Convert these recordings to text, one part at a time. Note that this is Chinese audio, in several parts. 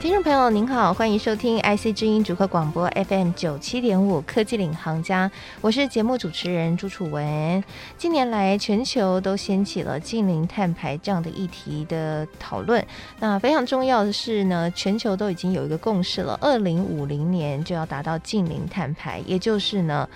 听众朋友您好，欢迎收听 IC 之音主客广播 FM 九七点五科技领航家，我是节目主持人朱楚文。近年来，全球都掀起了近零碳排这样的议题的讨论。那非常重要的是呢，全球都已经有一个共识了，二零五零年就要达到近零碳排，也就是呢。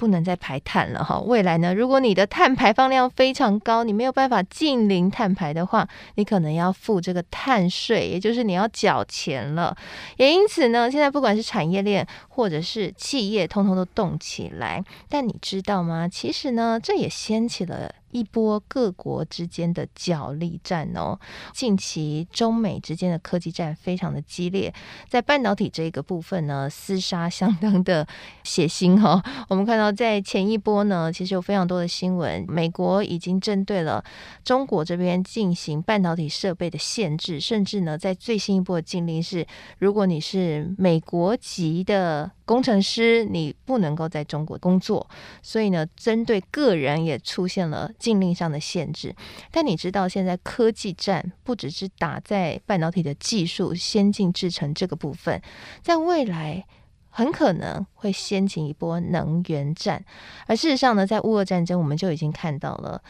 不能再排碳了哈！未来呢，如果你的碳排放量非常高，你没有办法净零碳排的话，你可能要付这个碳税，也就是你要缴钱了。也因此呢，现在不管是产业链或者是企业，通通都动起来。但你知道吗？其实呢，这也掀起了。一波各国之间的角力战哦，近期中美之间的科技战非常的激烈，在半导体这个部分呢，厮杀相当的血腥哈、哦。我们看到在前一波呢，其实有非常多的新闻，美国已经针对了中国这边进行半导体设备的限制，甚至呢，在最新一波的禁令是，如果你是美国籍的。工程师，你不能够在中国工作，所以呢，针对个人也出现了禁令上的限制。但你知道，现在科技战不只是打在半导体的技术先进制成这个部分，在未来很可能会掀起一波能源战。而事实上呢，在乌俄战争，我们就已经看到了。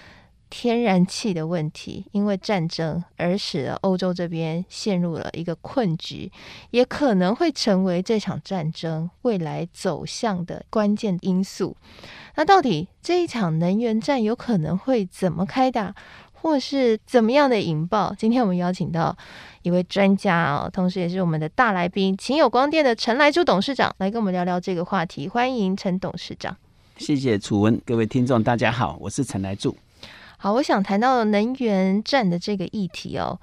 天然气的问题，因为战争而使得欧洲这边陷入了一个困局，也可能会成为这场战争未来走向的关键因素。那到底这一场能源战有可能会怎么开打，或是怎么样的引爆？今天我们邀请到一位专家啊，同时也是我们的大来宾——秦有光电的陈来柱董事长，来跟我们聊聊这个话题。欢迎陈董事长。谢谢楚文，各位听众，大家好，我是陈来柱。好，我想谈到能源战的这个议题哦。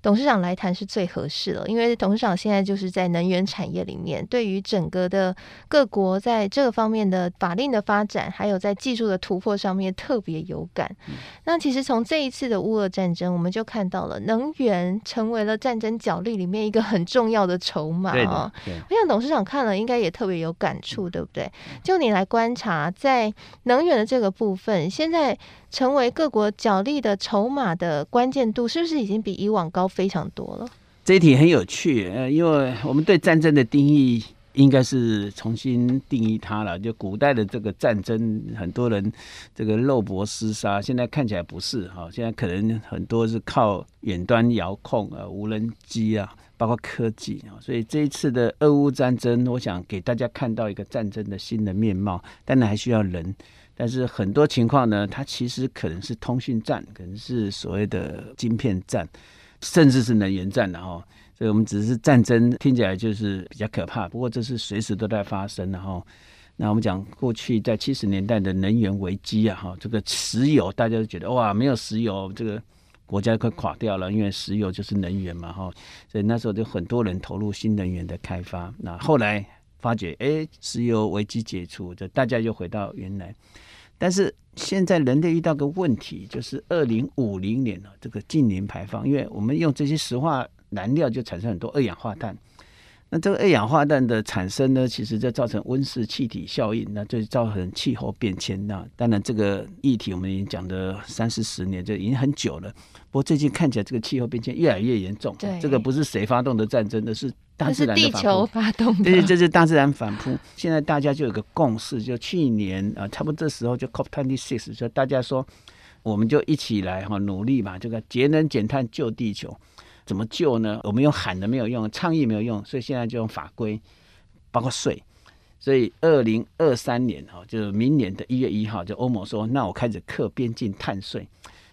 董事长来谈是最合适了，因为董事长现在就是在能源产业里面，对于整个的各国在这个方面的法令的发展，还有在技术的突破上面特别有感。嗯、那其实从这一次的乌俄战争，我们就看到了能源成为了战争角力里面一个很重要的筹码啊。我想董事长看了应该也特别有感触，对不对？就你来观察，在能源的这个部分，现在。成为各国角力的筹码的关键度，是不是已经比以往高非常多了？这一题很有趣，呃，因为我们对战争的定义应该是重新定义它了。就古代的这个战争，很多人这个肉搏厮杀，现在看起来不是哈，现在可能很多是靠远端遥控啊、无人机啊，包括科技啊。所以这一次的俄乌战争，我想给大家看到一个战争的新的面貌，当然还需要人。但是很多情况呢，它其实可能是通讯站，可能是所谓的晶片站，甚至是能源站的哈。所以我们只是战争，听起来就是比较可怕。不过这是随时都在发生的哈。那我们讲过去在七十年代的能源危机啊哈，这个石油大家都觉得哇，没有石油这个国家快垮掉了，因为石油就是能源嘛哈。所以那时候就很多人投入新能源的开发。那后来发觉，哎，石油危机解除，这大家又回到原来。但是现在人类遇到个问题，就是二零五零年呢，这个近零排放，因为我们用这些石化燃料就产生很多二氧化碳。那这个二氧化碳的产生呢，其实就造成温室气体效应，那就造成气候变迁。那当然这个议题我们已经讲了三四十年，就已经很久了。不过最近看起来这个气候变迁越来越严重。对，这个不是谁发动的战争，而是大自然的反扑。地球发动的。对，这是大自然反扑。现在大家就有个共识，就去年啊，差不多这时候就 COP twenty six，就大家说，我们就一起来哈努力嘛，这个节能减碳救地球。怎么救呢？我们用喊的没有用，倡议没有用，所以现在就用法规，包括税。所以二零二三年哈，就是明年的一月一号，就欧盟说，那我开始克边境碳税。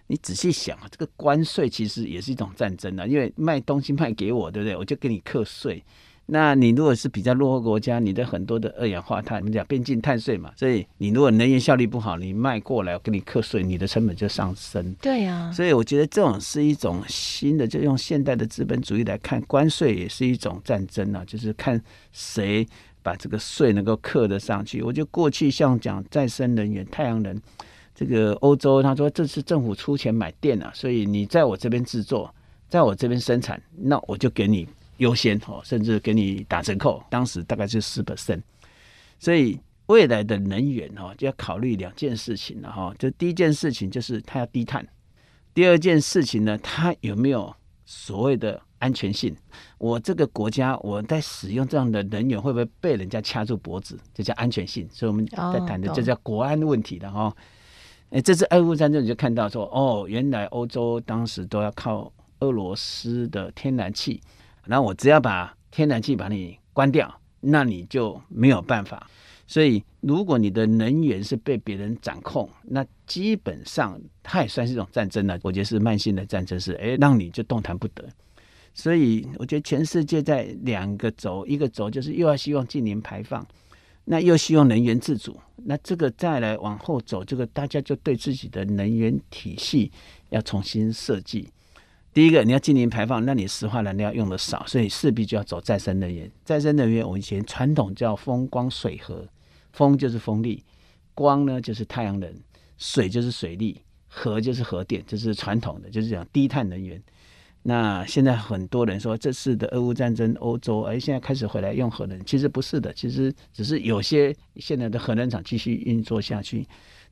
你仔细想啊，这个关税其实也是一种战争啊，因为卖东西卖给我，对不对？我就给你课税。那你如果是比较落后国家，你的很多的二氧化碳，我们讲边境碳税嘛，所以你如果能源效率不好，你卖过来我给你课税，你的成本就上升。对呀、啊，所以我觉得这种是一种新的，就用现代的资本主义来看，关税也是一种战争啊，就是看谁把这个税能够课得上去。我觉得过去像讲再生能源、太阳能，这个欧洲他说这次政府出钱买电啊，所以你在我这边制作，在我这边生产，那我就给你。优先哦，甚至给你打折扣。当时大概是四 percent，所以未来的能源哦，就要考虑两件事情了哈。就第一件事情就是它要低碳，第二件事情呢，它有没有所谓的安全性？我这个国家我在使用这样的能源，会不会被人家掐住脖子？这叫安全性。所以我们在谈的这叫国安问题的哈。哎，这次俄乌战争你就看到说，哦，原来欧洲当时都要靠俄罗斯的天然气。那我只要把天然气把你关掉，那你就没有办法。所以，如果你的能源是被别人掌控，那基本上它也算是一种战争了。我觉得是慢性的战争，是哎，让你就动弹不得。所以，我觉得全世界在两个轴，一个轴就是又要希望近零排放，那又希望能源自主。那这个再来往后走，这个大家就对自己的能源体系要重新设计。第一个，你要进零排放，那你石化燃料用的少，所以势必就要走再生能源。再生能源，我们以前传统叫风光水和，风就是风力，光呢就是太阳能，水就是水力，核就是核电，这是传统的，就是讲低碳能源。那现在很多人说，这次的俄乌战争，欧洲哎现在开始回来用核能，其实不是的，其实只是有些现在的核能厂继续运作下去。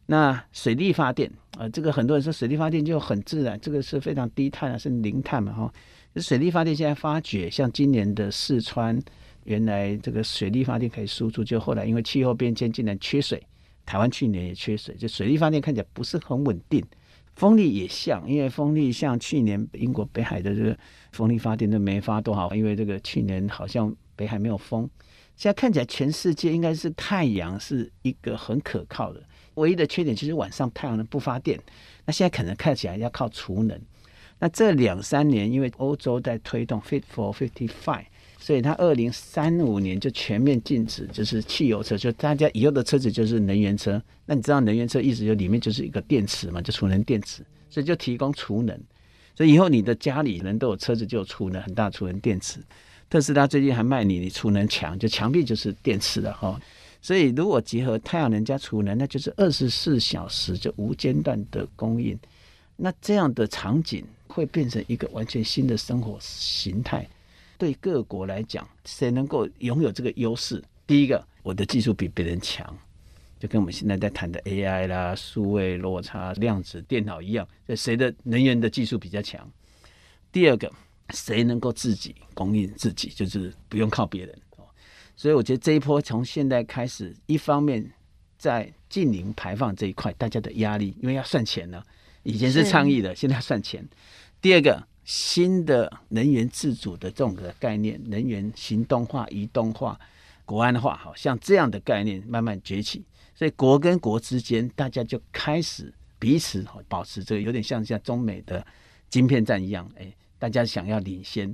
那水力发电啊、呃，这个很多人说水力发电就很自然，这个是非常低碳啊，是零碳嘛哈。水力发电现在发觉，像今年的四川，原来这个水力发电可以输出，就后来因为气候变迁，竟然缺水。台湾去年也缺水，就水力发电看起来不是很稳定。风力也像，因为风力像去年英国北海的这个风力发电都没发多好，因为这个去年好像北海没有风。现在看起来全世界应该是太阳是一个很可靠的。唯一的缺点就是晚上太阳能不发电，那现在可能看起来要靠储能。那这两三年，因为欧洲在推动 Fit for 55，所以它二零三五年就全面禁止，就是汽油车，就大家以后的车子就是能源车。那你知道能源车意思就里面就是一个电池嘛，就储能电池，所以就提供储能。所以以后你的家里人都有车子就有储能，很大储能电池。特斯拉最近还卖你，你储能墙，就墙壁就是电池的哈。所以，如果结合太阳能加储能，那就是二十四小时就无间断的供应。那这样的场景会变成一个完全新的生活形态。对各国来讲，谁能够拥有这个优势？第一个，我的技术比别人强，就跟我们现在在谈的 AI 啦、数位落差、量子电脑一样，就谁的能源的技术比较强？第二个，谁能够自己供应自己，就是不用靠别人。所以我觉得这一波从现在开始，一方面在近零排放这一块，大家的压力，因为要算钱了，以前是倡议的，现在要算钱。第二个，新的能源自主的这种的概念，能源行动化、移动化、国安化，好像这样的概念慢慢崛起。所以国跟国之间，大家就开始彼此保持这个，有点像像中美的晶片战一样，哎。大家想要领先，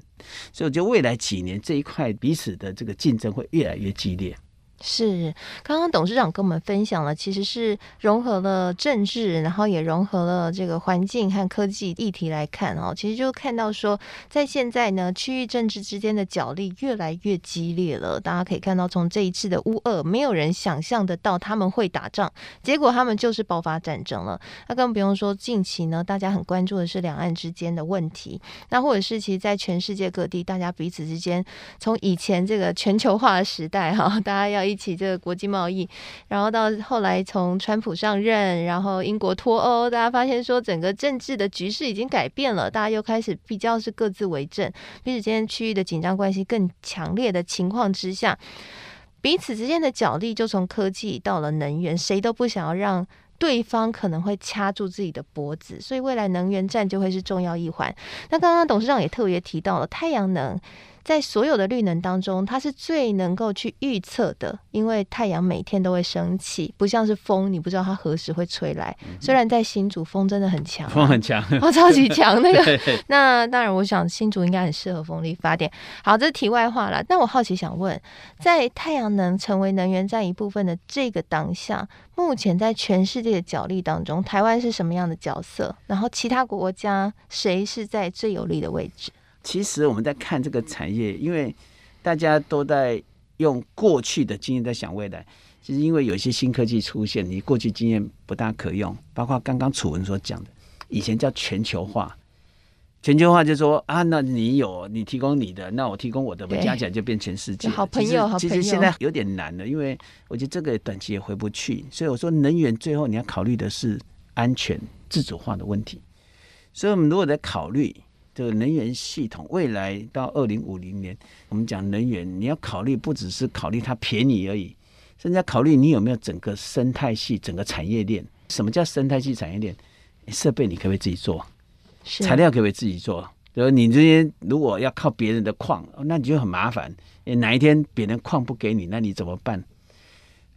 所以我觉得未来几年这一块彼此的这个竞争会越来越激烈。是，刚刚董事长跟我们分享了，其实是融合了政治，然后也融合了这个环境和科技议题来看哦。其实就看到说，在现在呢，区域政治之间的角力越来越激烈了。大家可以看到，从这一次的乌俄，没有人想象得到他们会打仗，结果他们就是爆发战争了。那更不用说近期呢，大家很关注的是两岸之间的问题，那或者是其实在全世界各地，大家彼此之间，从以前这个全球化的时代哈，大家要。一起这个国际贸易，然后到后来从川普上任，然后英国脱欧，大家发现说整个政治的局势已经改变了，大家又开始比较是各自为政，彼此之间区域的紧张关系更强烈的情况之下，彼此之间的角力就从科技到了能源，谁都不想要让对方可能会掐住自己的脖子，所以未来能源战就会是重要一环。那刚刚董事长也特别提到了太阳能。在所有的绿能当中，它是最能够去预测的，因为太阳每天都会升起，不像是风，你不知道它何时会吹来。嗯、虽然在新竹风真的很强、啊，风很强，哦，超级强 那个。那当然，我想新竹应该很适合风力发电。好，这是题外话了。那我好奇想问，在太阳能成为能源占一部分的这个当下，目前在全世界的角力当中，台湾是什么样的角色？然后其他国家谁是在最有利的位置？其实我们在看这个产业，因为大家都在用过去的经验在想未来。其实因为有一些新科技出现，你过去经验不大可用。包括刚刚楚文所讲的，以前叫全球化，全球化就是说啊，那你有你提供你的，那我提供我的，我加起来就变全世界。好朋友，好朋友。其实现在有点难了，因为我觉得这个短期也回不去。所以我说，能源最后你要考虑的是安全、自主化的问题。所以，我们如果在考虑这个能源系统未来到二零五零年，我们讲能源，你要考虑不只是考虑它便宜而已，甚至要考虑你有没有整个生态系、整个产业链。什么叫生态系产业链？设备你可不可以自己做？材料可不可以自己做？就是你这些如果要靠别人的矿，那你就很麻烦。哪一天别人矿不给你，那你怎么办？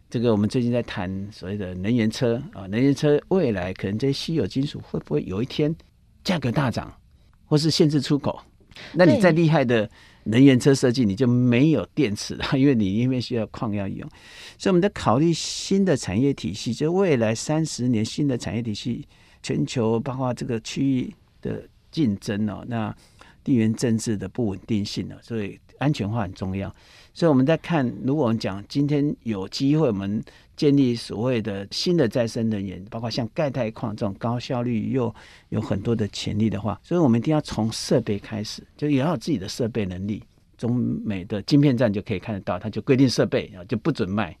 这个我们最近在谈所谓的能源车啊，能源车未来可能这些稀有金属会不会有一天价格大涨，或是限制出口？那你再厉害的能源车设计，你就没有电池了，因为你因为需要矿要用。所以我们在考虑新的产业体系，就未来三十年新的产业体系，全球包括这个区域。的竞争哦，那地缘政治的不稳定性呢，所以安全化很重要。所以我们在看，如果我们讲今天有机会，我们建立所谓的新的再生能源，包括像钙钛矿这种高效率又有很多的潜力的话，所以我们一定要从设备开始，就也要有自己的设备能力。中美的晶片站就可以看得到，它就规定设备啊就不准卖。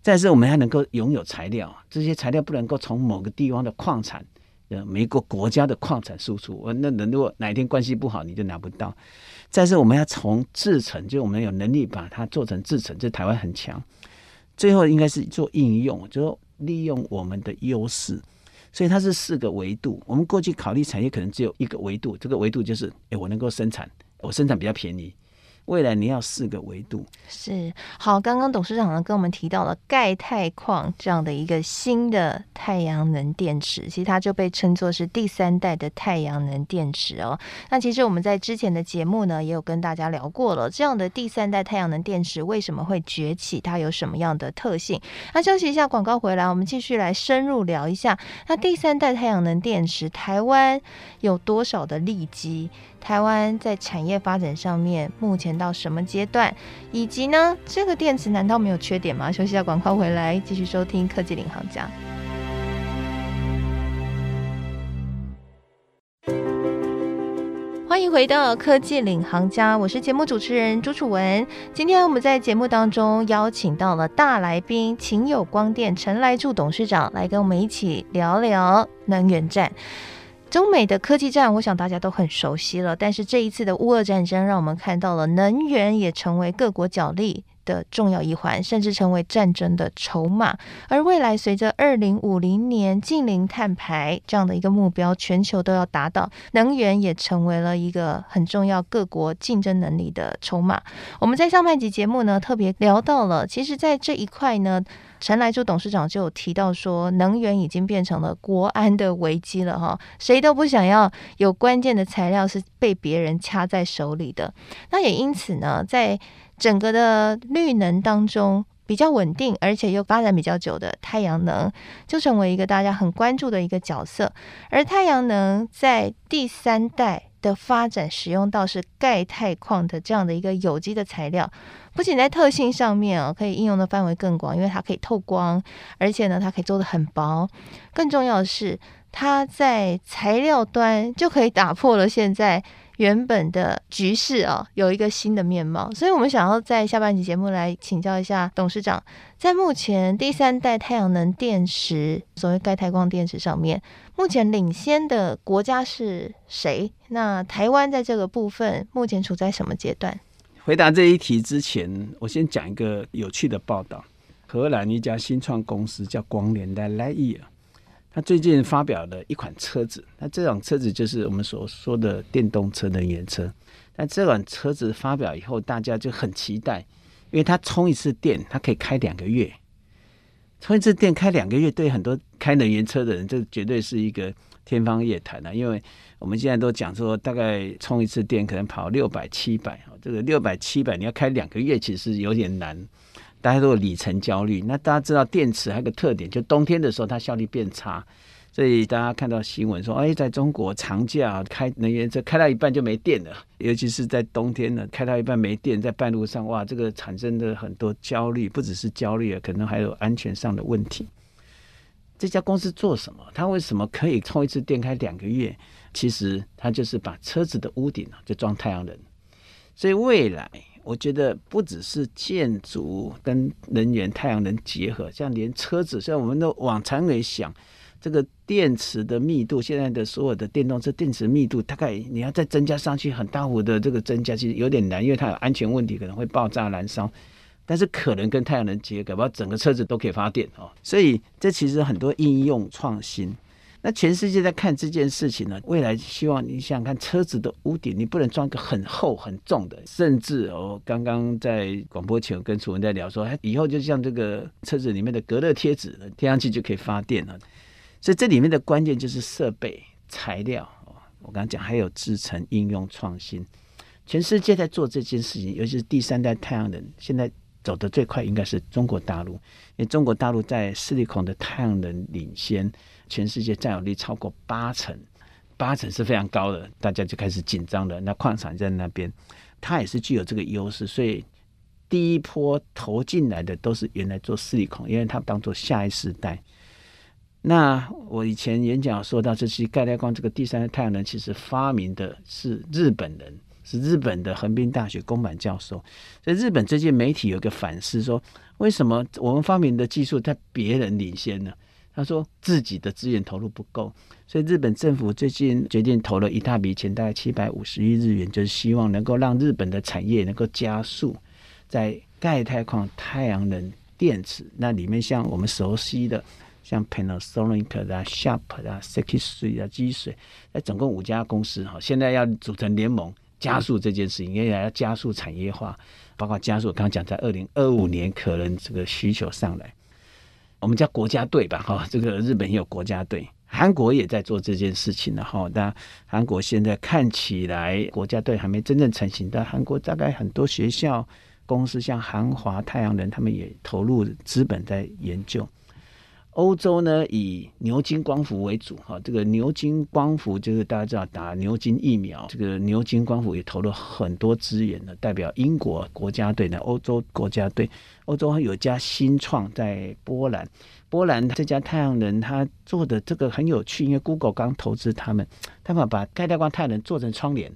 再是，我们还能够拥有材料，这些材料不能够从某个地方的矿产。呃，每个国家的矿产输出，那人如果哪一天关系不好，你就拿不到。再是我们要从制成，就我们有能力把它做成制成，这台湾很强。最后应该是做应用，就是利用我们的优势。所以它是四个维度。我们过去考虑产业可能只有一个维度，这个维度就是，哎，我能够生产，我生产比较便宜。未来你要四个维度是好。刚刚董事长呢跟我们提到了钙钛矿这样的一个新的太阳能电池，其实它就被称作是第三代的太阳能电池哦。那其实我们在之前的节目呢也有跟大家聊过了，这样的第三代太阳能电池为什么会崛起？它有什么样的特性？那休息一下广告回来，我们继续来深入聊一下。那第三代太阳能电池，台湾有多少的利基？台湾在产业发展上面目前到什么阶段？以及呢，这个电池难道没有缺点吗？休息一下，广告回来继续收听科技领航家。欢迎回到科技领航家，我是节目主持人朱楚文。今天我们在节目当中邀请到了大来宾秦友光电陈来助董事长来跟我们一起聊聊能源战。中美的科技战，我想大家都很熟悉了。但是这一次的乌俄战争，让我们看到了能源也成为各国角力的重要一环，甚至成为战争的筹码。而未来随着二零五零年净零碳排这样的一个目标，全球都要达到，能源也成为了一个很重要各国竞争能力的筹码。我们在上半集节目呢，特别聊到了，其实，在这一块呢。陈来助董事长就有提到说，能源已经变成了国安的危机了哈，谁都不想要有关键的材料是被别人掐在手里的。那也因此呢，在整个的绿能当中，比较稳定而且又发展比较久的太阳能，就成为一个大家很关注的一个角色。而太阳能在第三代的发展，使用到是钙钛矿的这样的一个有机的材料。不仅在特性上面啊，可以应用的范围更广，因为它可以透光，而且呢，它可以做的很薄。更重要的是，它在材料端就可以打破了现在原本的局势啊，有一个新的面貌。所以，我们想要在下半集节目来请教一下董事长，在目前第三代太阳能电池，所谓钙钛矿电池上面，目前领先的国家是谁？那台湾在这个部分目前处在什么阶段？回答这一题之前，我先讲一个有趣的报道。荷兰一家新创公司叫光联的 l i g h 他最近发表了一款车子。那这种车子就是我们所说的电动车能源车。那这款车子发表以后，大家就很期待，因为它充一次电，它可以开两个月。充一次电开两个月，对很多开能源车的人，这绝对是一个天方夜谭啊！因为我们现在都讲说，大概充一次电可能跑六百、七百。这个六百七百，你要开两个月，其实有点难。大家都有里程焦虑。那大家知道电池还有个特点，就冬天的时候它效率变差。所以大家看到新闻说，哎，在中国长假开能源车开到一半就没电了，尤其是在冬天呢，开到一半没电，在半路上，哇，这个产生的很多焦虑，不只是焦虑啊，可能还有安全上的问题。这家公司做什么？它为什么可以充一次电开两个月？其实它就是把车子的屋顶啊就装太阳能。所以未来我觉得不只是建筑跟能源太阳能结合，像连车子，像我们都往长远想，这个电池的密度，现在的所有的电动车电池密度，大概你要再增加上去，很大幅的这个增加，其实有点难，因为它有安全问题，可能会爆炸燃烧。但是可能跟太阳能结合，把整个车子都可以发电哦。所以这其实很多应用创新。那全世界在看这件事情呢，未来希望你想想看，车子的屋顶你不能装一个很厚很重的，甚至哦，刚刚在广播前跟楚文在聊说，以后就像这个车子里面的隔热贴纸，贴上去就可以发电了。所以这里面的关键就是设备、材料。我刚刚讲还有制成应用创新，全世界在做这件事情，尤其是第三代太阳能，现在。走得最快应该是中国大陆，因为中国大陆在矽利康的太阳能领先，全世界占有率超过八成，八成是非常高的，大家就开始紧张了。那矿场在那边，它也是具有这个优势，所以第一波投进来的都是原来做四利康，因为它当做下一世代。那我以前演讲说到，这期钙带矿这个第三代太阳能，其实发明的是日本人。是日本的横滨大学宫坂教授，所以日本最近媒体有个反思说，为什么我们发明的技术在别人领先呢？他说自己的资源投入不够，所以日本政府最近决定投了一大笔钱，大概七百五十亿日元，就是希望能够让日本的产业能够加速在钙钛矿太阳能电池那里面，像我们熟悉的像 Panasonic 啊、Sharp 啊、Sekisui 啊、积水，那总共五家公司哈，现在要组成联盟。加速这件事情，因为要加速产业化，包括加速。刚刚讲在二零二五年可能这个需求上来，我们叫国家队吧，哈，这个日本也有国家队，韩国也在做这件事情了，哈。但韩国现在看起来国家队还没真正成型，但韩国大概很多学校、公司，像韩华太阳能，他们也投入资本在研究。欧洲呢，以牛津光伏为主，哈，这个牛津光伏就是大家知道打牛津疫苗，这个牛津光伏也投了很多资源呢，代表英国国家队的欧洲国家队。欧洲还有家新创在波兰，波兰这家太阳能它做的这个很有趣，因为 Google 刚投资他们，他们把钙带矿太阳能做成窗帘。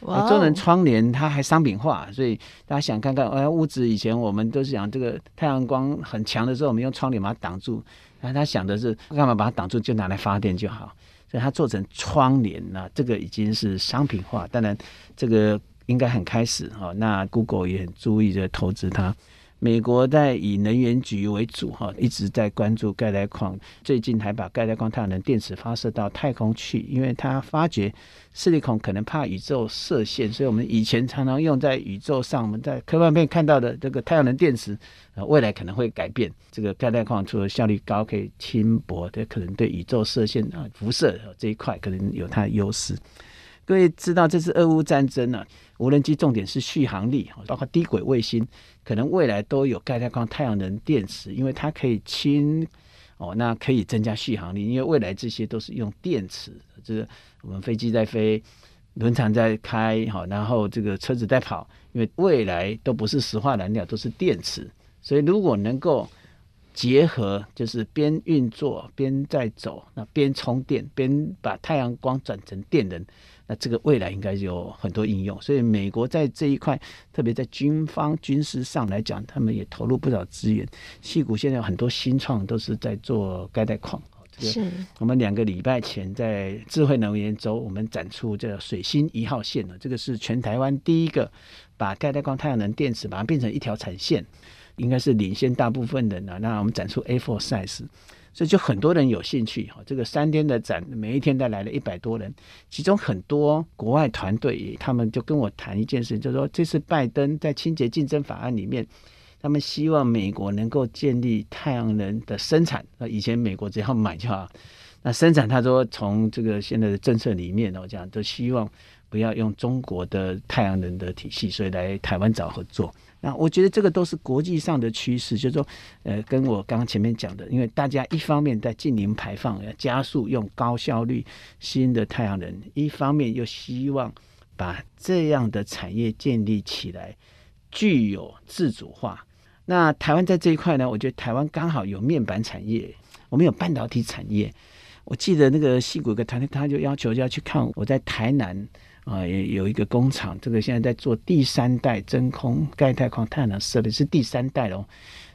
Wow. 做成窗帘，它还商品化，所以大家想看看，哎，屋子以前我们都是讲这个太阳光很强的时候，我们用窗帘把它挡住。那他想的是干嘛把它挡住，就拿来发电就好。所以他做成窗帘那这个已经是商品化。当然，这个应该很开始哈。那 Google 也很注意的投资它。美国在以能源局为主哈，一直在关注钙带矿。最近还把钙带矿太阳能电池发射到太空去，因为他发觉矽利孔可能怕宇宙射线，所以我们以前常常用在宇宙上，我们在科幻片看到的这个太阳能电池，呃未来可能会改变。这个钙带矿除了效率高，可以轻薄，它可能对宇宙射线啊辐射这一块可能有它的优势。各位知道这次俄乌战争呢、无人机重点是续航力，包括低轨卫星，可能未来都有钙钛矿太阳能电池，因为它可以轻哦，那可以增加续航力，因为未来这些都是用电池，就是我们飞机在飞，轮船在开，好，然后这个车子在跑，因为未来都不是石化燃料，都是电池，所以如果能够结合，就是边运作边在走，那边充电边把太阳光转成电能。那这个未来应该有很多应用，所以美国在这一块，特别在军方军事上来讲，他们也投入不少资源。矽谷现在有很多新创都是在做钙带矿。是。我们两个礼拜前在智慧能源周，我们展出这个水星一号线呢，这个是全台湾第一个把钙带矿太阳能电池把它变成一条产线，应该是领先大部分的呢。那我们展出 A4 size。所以就很多人有兴趣哈，这个三天的展，每一天都来了一百多人，其中很多国外团队，他们就跟我谈一件事，就是说这次拜登在清洁竞争法案里面，他们希望美国能够建立太阳能的生产。那以前美国只要买就好，那生产他说从这个现在的政策里面我讲都希望不要用中国的太阳能的体系，所以来台湾找合作。那我觉得这个都是国际上的趋势，就是说，呃，跟我刚刚前面讲的，因为大家一方面在净零排放，要加速用高效率新的太阳能，一方面又希望把这样的产业建立起来，具有自主化，那台湾在这一块呢，我觉得台湾刚好有面板产业，我们有半导体产业。我记得那个矽谷个团队，他就要求就要去看我在台南啊，也有一个工厂，这个现在在做第三代真空钙钛矿太阳能设备，是第三代哦。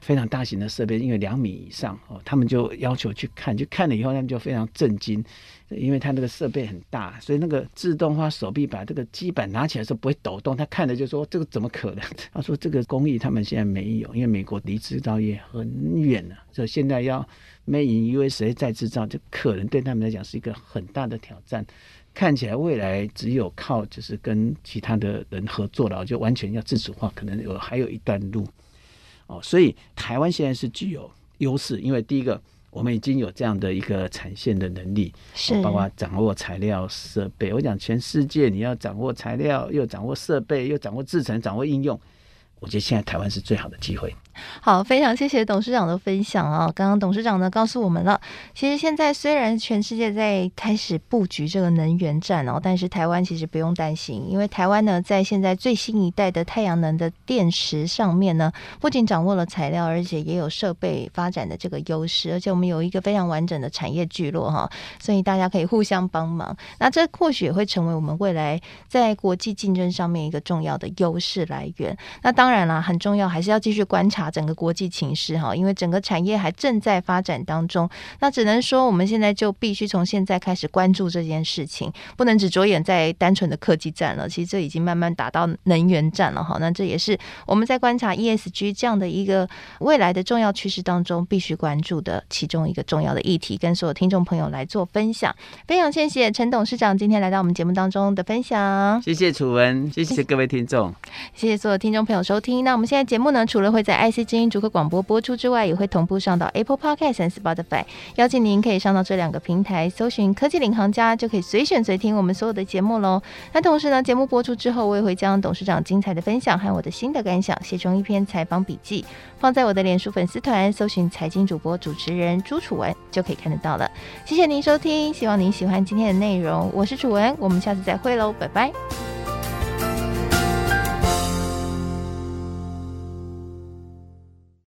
非常大型的设备，因为两米以上哦，他们就要求去看，去看了以后，他们就非常震惊，因为他那个设备很大，所以那个自动化手臂把这个基板拿起来的时候不会抖动。他看了就说：“这个怎么可能？” 他说：“这个工艺他们现在没有，因为美国离制造业很远了，所以现在要 Made in USA 再制造，就可能对他们来讲是一个很大的挑战。看起来未来只有靠就是跟其他的人合作了，就完全要自主化，可能有还有一段路。”哦，所以台湾现在是具有优势，因为第一个，我们已经有这样的一个产线的能力，是、哦、包括掌握材料设备。我讲全世界，你要掌握材料，又掌握设备，又掌握制成，掌握应用。我觉得现在台湾是最好的机会。好，非常谢谢董事长的分享啊！刚刚董事长呢告诉我们了，其实现在虽然全世界在开始布局这个能源战哦，但是台湾其实不用担心，因为台湾呢在现在最新一代的太阳能的电池上面呢，不仅掌握了材料，而且也有设备发展的这个优势，而且我们有一个非常完整的产业聚落哈，所以大家可以互相帮忙。那这或许也会成为我们未来在国际竞争上面一个重要的优势来源。那当然啦，很重要还是要继续观察。整个国际情势哈，因为整个产业还正在发展当中，那只能说我们现在就必须从现在开始关注这件事情，不能只着眼在单纯的科技战了。其实这已经慢慢打到能源战了哈。那这也是我们在观察 ESG 这样的一个未来的重要趋势当中必须关注的其中一个重要的议题，跟所有听众朋友来做分享。非常谢谢陈董事长今天来到我们节目当中的分享。谢谢楚文，谢谢各位听众，谢谢所有听众朋友收听。那我们现在节目呢，除了会在 IC 之音逐客广播播出之外，也会同步上到 Apple Podcast 和 Spotify。邀请您可以上到这两个平台，搜寻“科技领航家”，就可以随选随听我们所有的节目喽。那同时呢，节目播出之后，我也会将董事长精彩的分享和我的新的感想写成一篇采访笔记，放在我的脸书粉丝团，搜寻“财经主播主持人朱楚文”就可以看得到了。谢谢您收听，希望您喜欢今天的内容。我是楚文，我们下次再会喽，拜拜。